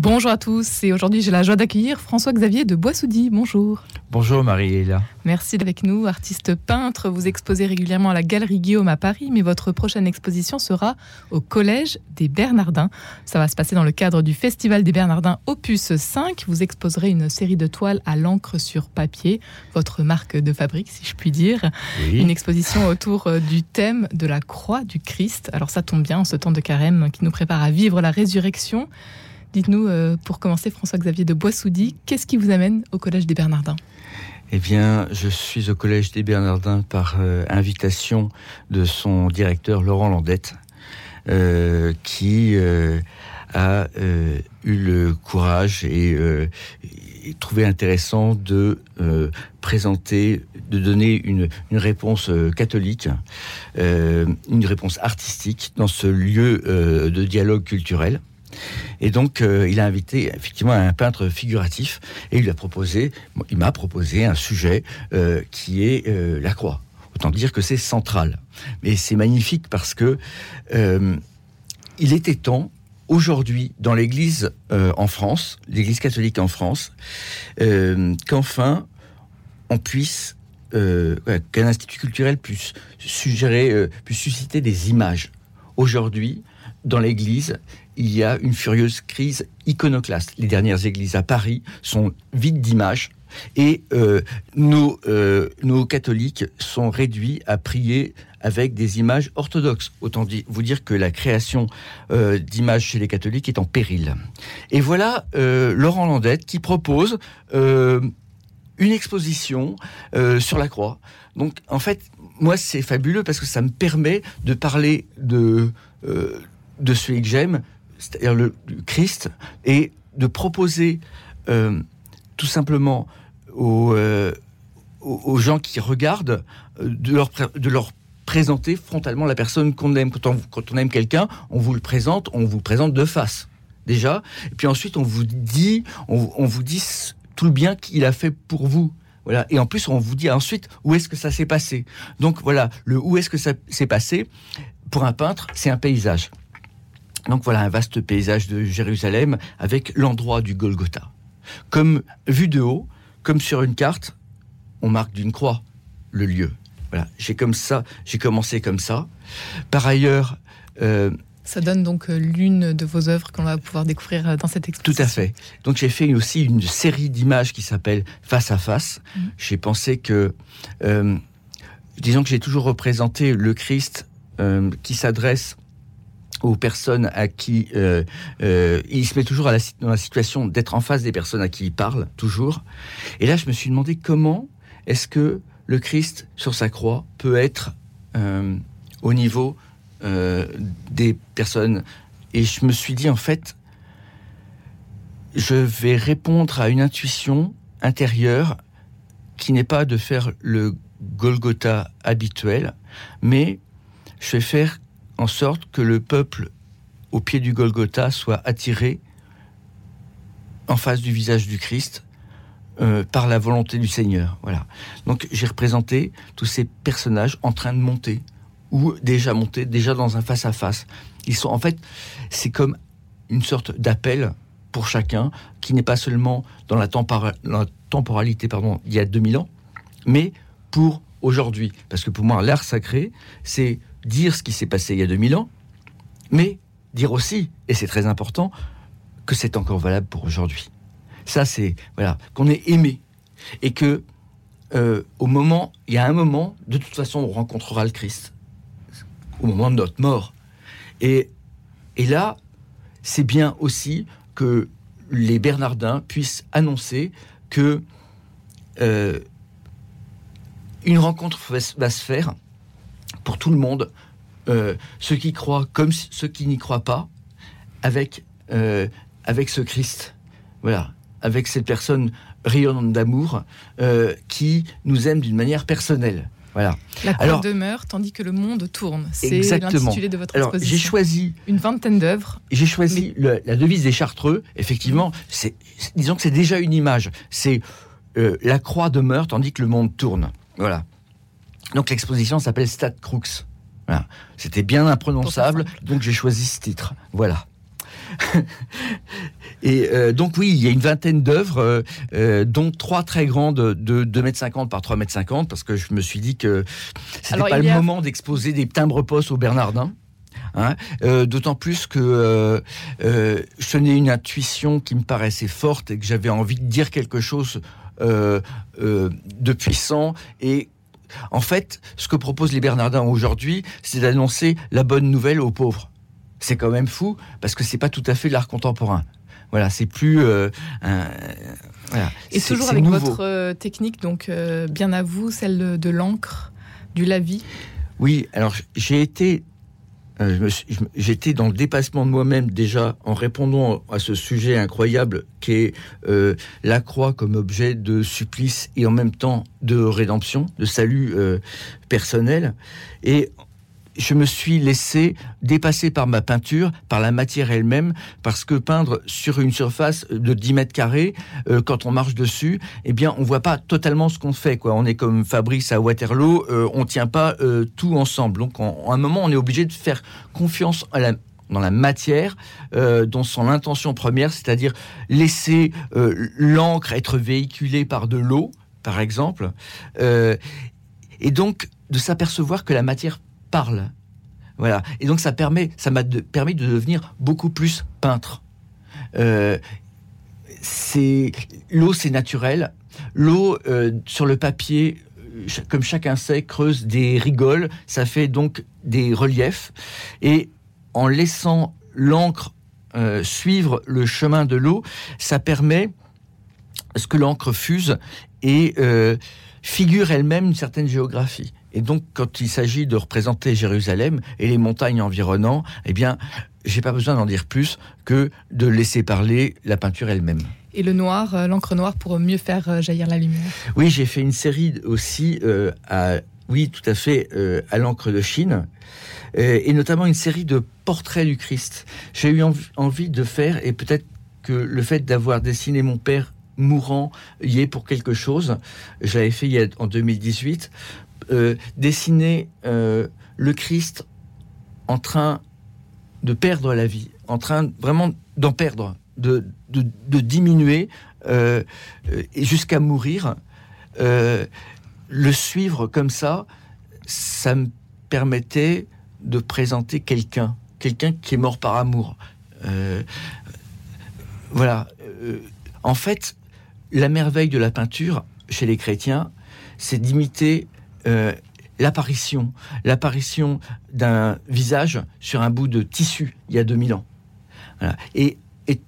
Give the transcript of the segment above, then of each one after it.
Bonjour à tous et aujourd'hui j'ai la joie d'accueillir François-Xavier de Boissoudy. Bonjour. Bonjour Marie-Léla. Merci d'être avec nous. Artiste peintre, vous exposez régulièrement à la Galerie Guillaume à Paris, mais votre prochaine exposition sera au Collège des Bernardins. Ça va se passer dans le cadre du Festival des Bernardins Opus 5. Vous exposerez une série de toiles à l'encre sur papier, votre marque de fabrique si je puis dire. Une exposition autour euh, du thème de la croix du Christ. Alors ça tombe bien en ce temps de carême qui nous prépare à vivre la résurrection. Dites-nous, euh, pour commencer, François-Xavier de Boissoudy, qu'est-ce qui vous amène au Collège des Bernardins? Eh bien, je suis au Collège des Bernardins par euh, invitation de son directeur Laurent Landette, euh, qui a eu le courage et, trouvé intéressant de présenter, de donner une, une réponse catholique, une réponse artistique dans ce lieu de dialogue culturel. Et donc, euh, il a invité effectivement un peintre figuratif et il a proposé, il m'a proposé un sujet euh, qui est euh, la croix. Autant dire que c'est central. Mais c'est magnifique parce que il était temps aujourd'hui dans l'Église en France, l'Église catholique en France, qu'enfin on puisse qu'un institut culturel puisse suggérer, puisse susciter des images. Aujourd'hui, dans l'Église, il y a une furieuse crise iconoclaste. Les dernières églises à Paris sont vides d'images et euh, nos, euh, nos catholiques sont réduits à prier avec des images orthodoxes. Autant vous dire que la création euh, d'images chez les catholiques est en péril. Et voilà Laurent Landette qui propose une exposition sur la croix. Donc en fait, moi c'est fabuleux parce que ça me permet de parler de, de celui que j'aime, c'est-à-dire le, Christ, et de proposer euh, tout simplement euh, aux, aux, gens qui regardent euh, de leur, de leur présenter frontalement la personne qu'on aime. Quand on, quand on aime quelqu'un, on vous le présente, on vous présente de face déjà, et puis ensuite on vous dit, on vous dit tout le bien qu'il a fait pour vous. Voilà. Et en plus, on vous dit ensuite où est-ce que ça s'est passé? Donc voilà, le où est-ce que ça s'est passé, pour un peintre, c'est un paysage. Donc voilà un vaste paysage de Jérusalem avec l'endroit du Golgotha. Comme vu de haut, comme sur une carte, on marque d'une croix le lieu. Voilà, j'ai comme ça, j'ai commencé comme ça. Par ailleurs, euh, ça donne donc euh, l'une de vos œuvres qu'on va pouvoir découvrir euh, dans cette exposition. Tout à fait. Donc j'ai fait aussi une série d'images qui s'appelle Face à face. Mmh. J'ai pensé que, disons que j'ai toujours représenté le Christ qui s'adresse aux personnes à qui euh, euh, il se met toujours à la, dans la situation d'être en face des personnes à qui il parle toujours. Et là, je me suis demandé comment est-ce que le Christ sur sa croix peut être euh, au niveau des personnes. Et je me suis dit en fait, je vais répondre à une intuition intérieure qui n'est pas de faire le Golgotha habituel, mais je vais faire en sorte que le peuple au pied du Golgotha soit attiré en face du visage du Christ euh, par la volonté du Seigneur. Voilà. Donc j'ai représenté tous ces personnages en train de monter ou déjà monter, déjà dans un face à face. Ils sont en fait, c'est comme une sorte d'appel pour chacun qui n'est pas seulement dans la, la temporalité pardon il y a 2000 ans, mais pour aujourd'hui. Parce que pour moi, l'art sacré, c'est dire ce qui s'est passé il y a 2000 ans, mais dire aussi, et c'est très important, que c'est encore valable pour aujourd'hui. Ça, c'est voilà qu'on est aimé et que euh, au moment, il y a un moment, de toute façon, on rencontrera le Christ au moment de notre mort. Et, et là, c'est bien aussi que les Bernardins puissent annoncer que euh, une rencontre va se faire pour tout le monde, euh, ceux qui croient comme ceux qui n'y croient pas, avec, euh, avec ce Christ. Voilà, avec cette personne rayonnante d'amour euh, qui nous aime d'une manière personnelle. Voilà. La croix demeure tandis que le monde tourne. C'est l'intitulé de votre Alors, J'ai choisi une vingtaine d'œuvres. J'ai choisi la devise des Chartreux. Effectivement, c'est disons que c'est déjà une image. C'est la croix demeure tandis que le monde tourne. Voilà. Donc l'exposition s'appelle Stade Crux. C'était bien imprononçable, donc j'ai choisi ce titre. Voilà. et euh, donc oui, il y a une vingtaine d'œuvres, euh, euh, dont trois très grandes de 2,50 m par 3,50 m, parce que je me suis dit que c'était pas le moment d'exposer des timbres postes au Bernardin. Hein. D'autant plus que je tenais une intuition qui me paraissait forte et que j'avais envie de dire quelque chose de puissant et en fait, ce que proposent les Bernardins aujourd'hui, c'est d'annoncer la bonne nouvelle aux pauvres c'est quand même fou parce que c'est pas tout à fait l'art contemporain. Voilà, c'est plus euh, Et toujours avec votre euh, technique, donc euh, bien à vous, celle de, l'encre, du lavis? Oui, alors j'ai été j'étais dans le dépassement de moi-même déjà en répondant à ce sujet incroyable qui est la croix comme objet de supplice et en même temps de rédemption, de salut personnel. Et je me suis laissé dépasser par ma peinture, par la matière elle-même, parce que peindre sur une surface de 10 mètres carrés, euh, quand on marche dessus, eh bien, on voit pas totalement ce qu'on fait. On est comme Fabrice à Waterloo, euh, on tient pas euh, tout ensemble. Donc, à un moment, on est obligé de faire confiance dans la matière, dont sont l'intention première, c'est-à-dire laisser l'encre être véhiculée par de l'eau, par exemple, et donc de s'apercevoir que la matière parle. Voilà. Et donc ça permet, ça m'a permis de devenir beaucoup plus peintre. Euh, c'est l'eau, c'est naturel. L'eau euh, sur le papier, comme chacun sait, creuse des rigoles. Ça fait donc des reliefs. Et en laissant l'encre euh, suivre le chemin de l'eau, ça permet ce que l'encre fuse et figure elle-même une certaine géographie. Et donc, quand il s'agit de représenter Jérusalem et les montagnes environnantes, eh bien, j'ai pas besoin d'en dire plus que de laisser parler la peinture elle-même. Et le noir, euh, l'encre noire pour mieux faire euh, jaillir la lumière. Oui, j'ai fait une série aussi euh, à, oui, tout à fait, à l'encre de Chine, et notamment une série de portraits du Christ. J'ai eu envie de faire, et peut-être que le fait d'avoir dessiné mon père mourant y est pour quelque chose. Je l'avais fait en 2018 euh, dessiner euh, le Christ en train de perdre la vie, en train vraiment d'en perdre, de, diminuer euh, jusqu'à mourir. le suivre comme ça, ça me permettait de présenter quelqu'un, quelqu'un qui est mort par amour. voilà. en fait, la merveille de la peinture chez les chrétiens, c'est d'imiter euh, l'apparition, l'apparition d'un visage sur un bout de tissu il y a 2000 ans. Et,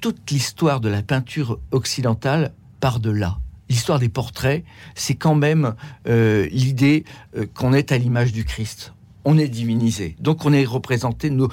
toute l'histoire de la peinture occidentale part de là. L'histoire des portraits, c'est quand même euh, l'idée euh, qu'on est à l'image du Christ. On est divinisé. Donc on est représenté, nos,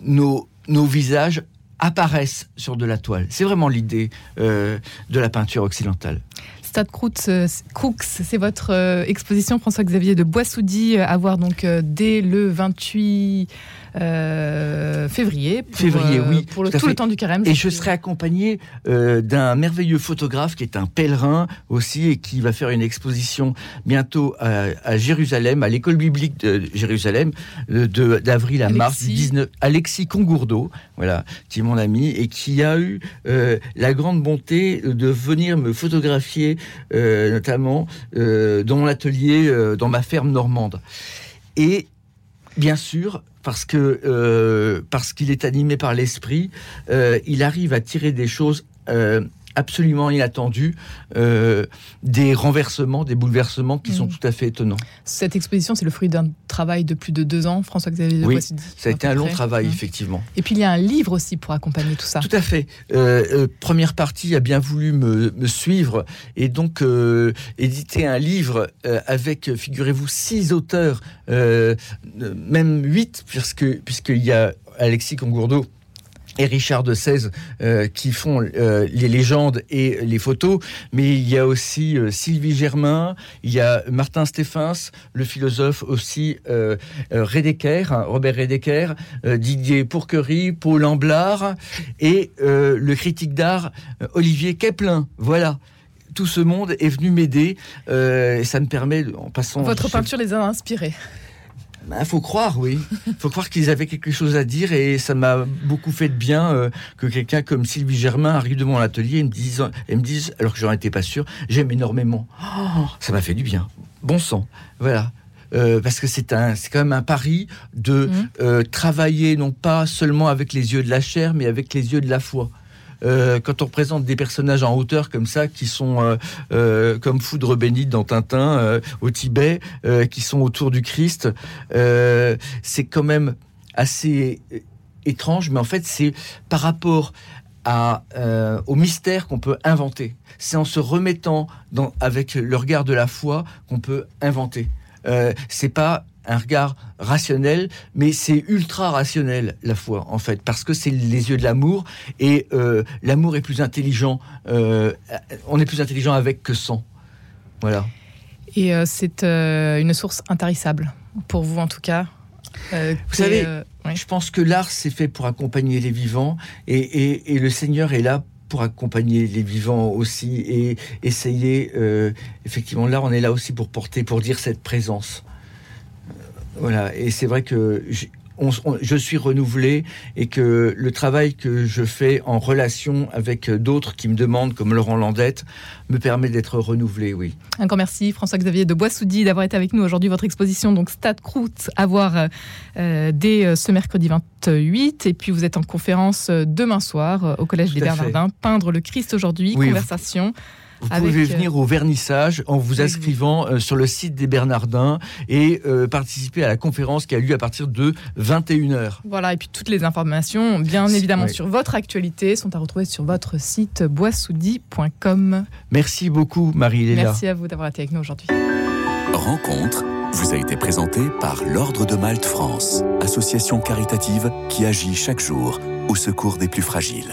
nos, nos visages apparaissent sur de la toile. C'est vraiment l'idée de la peinture occidentale. Stade Crooks, c'est votre euh, exposition François-Xavier de Boissoudy à voir donc euh, dès le 28 euh, février. Pour, février, oui. Pour le, tout le temps du carême. Et je serai accompagné d'un merveilleux photographe qui est un pèlerin aussi et qui va faire une exposition bientôt à, Jérusalem, à l'école biblique de Jérusalem, d'avril à mars 19. Alexis Congourdeau, voilà, qui est mon ami et qui a eu la grande bonté de venir me photographier euh, notamment euh, dans mon atelier, euh, dans ma ferme normande. Et bien sûr, parce que parce qu'il est animé par l'esprit, il arrive à tirer des choses absolument inattendu, euh, des renversements, des bouleversements qui sont mm. tout à fait étonnants. Cette exposition, c'est le fruit d'un travail de plus de deux ans, François-Xavier de Oui, ça a été un long travail, mm. effectivement. Et puis il y a un livre aussi pour accompagner tout ça. Tout à fait. Euh, euh, première partie a bien voulu me, suivre et donc éditer un livre avec, figurez-vous, six auteurs, même huit, puisque puisqu'il y a Alexis Congourdeau et Richard de XVI euh, qui font euh, les légendes et les photos, mais il y a aussi euh, Sylvie Germain, il y a Martin Stéphens, le philosophe aussi Redeker, Robert Redeker, Didier Pourquerie, Paul Amblard et le critique d'art Olivier Keplin. Voilà tout ce monde est venu m'aider et ça me permet, en passant. Votre peinture les a inspirés. Il ben, faut croire, oui. Il faut croire qu'ils avaient quelque chose à dire et ça m'a beaucoup fait de bien euh, que quelqu'un comme Sylvie Germain arrive devant mon atelier et me dise, et me dise alors que j'en étais pas sûr, j'aime énormément. Oh, ça m'a fait du bien. Bon sang. Voilà. Euh, parce que c'est un, c'est quand même un pari de mmh. euh, travailler non pas seulement avec les yeux de la chair, mais avec les yeux de la foi. Euh, quand on présente des personnages en hauteur comme ça, qui sont euh, euh, comme Foudre bénite dans Tintin au Tibet, qui sont autour du Christ, c'est quand même assez étrange, mais en fait c'est par rapport au mystère qu'on peut inventer. C'est en se remettant avec le regard de la foi qu'on peut inventer. C'est pas un regard rationnel, mais c'est ultra rationnel la foi en fait, parce que c'est les yeux de l'amour et euh, l'amour est plus intelligent. Euh, on est plus intelligent avec que sans. Voilà. Et euh, c'est une source intarissable pour vous en tout cas. vous savez, je pense que l'art c'est fait pour accompagner les vivants et, et, le Seigneur est là pour accompagner les vivants aussi et essayer effectivement là on est là aussi pour porter pour dire cette présence voilà, et c'est vrai que je suis renouvelé et que le travail que je fais en relation avec d'autres qui me demandent, comme Laurent Landette, me permet d'être renouvelé, oui. Un grand merci François-Xavier de Boissoudi d'avoir été avec nous aujourd'hui. Votre exposition, donc Stade Croûte, à voir euh, dès euh, ce mercredi 28. Et puis vous êtes en conférence euh, demain soir au Collège des Bernardins. Peindre le Christ aujourd'hui, conversation. Vous pouvez euh, venir au vernissage en vous inscrivant euh, sur le site des Bernardins et euh, participer à la conférence qui a lieu à partir de 21h. Voilà, et puis toutes les informations, bien évidemment sur votre actualité, sont à retrouver sur votre site boissoudi.com. Merci beaucoup Marie-Léla. Merci à vous d'avoir été avec nous aujourd'hui. Rencontre vous a été présentée par l'Ordre de Malte France, association caritative qui agit chaque jour au secours des plus fragiles.